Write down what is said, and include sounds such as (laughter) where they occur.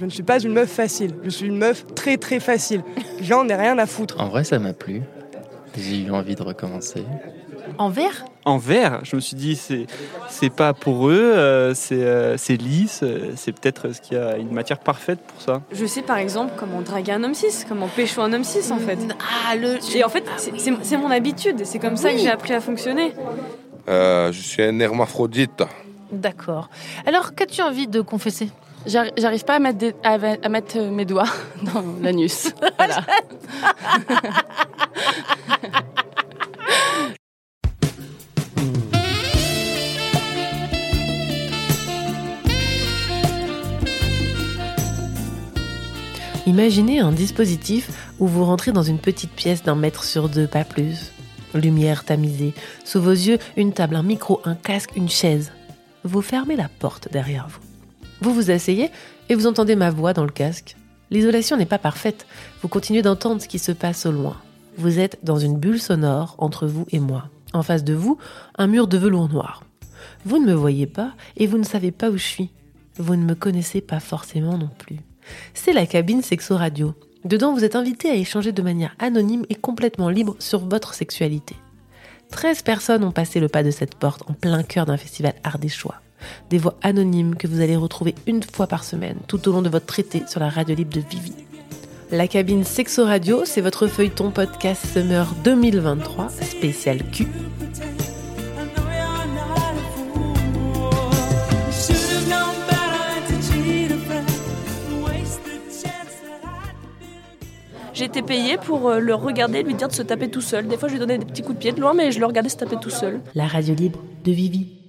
Je ne suis pas une meuf facile. Je suis une meuf très très facile. J'en ai rien à foutre. En vrai, ça m'a plu. J'ai eu envie de recommencer. En vert En vert, je me suis dit, c'est, c'est pas pour eux, euh, c'est, euh, c'est lisse, euh, c'est peut-être ce qu'il y a une matière parfaite pour ça. Je sais par exemple comment draguer un homme 6, comment pécho un homme 6 en fait. Ah, le. Et en fait, c'est- c'est c'est mon habitude, c'est comme ça que j'ai appris à fonctionner. Euh, je suis un hermaphrodite. D'accord. Alors, qu'as-tu envie de confesser? J'arrive pas à mettre, des- à, à mettre euh, mes doigts (laughs) dans l'anus. (laughs) Voilà. Imaginez un dispositif où vous rentrez dans une petite pièce d'un mètre sur deux, pas plus. Lumière tamisée, sous vos yeux, une table, un micro, un casque, une chaise. Vous fermez la porte derrière vous. Vous vous asseyez et vous entendez ma voix dans le casque. L'isolation n'est pas parfaite, vous continuez d'entendre ce qui se passe au loin. Vous êtes dans une bulle sonore entre vous et moi. En face de vous, un mur de velours noir. Vous ne me voyez pas et vous ne savez pas où je suis. Vous ne me connaissez pas forcément non plus. C'est la cabine Sexo Radio. Dedans, vous êtes invité à échanger de manière anonyme et complètement libre sur votre sexualité. 13 personnes ont passé le pas de cette porte en plein cœur d'un festival ardéchois. Des voix anonymes que vous allez retrouver une fois par semaine tout au long de votre traité sur la radio libre de Vivi. La cabine Sexo Radio, c'est votre feuilleton podcast Summer 2023, spécial Q. J'ai été payée pour euh, le regarder et lui dire de se taper tout seul. Des fois, je lui donnais des petits coups de pied de loin, mais je le regardais se taper tout seul. La radio libre de Vivi.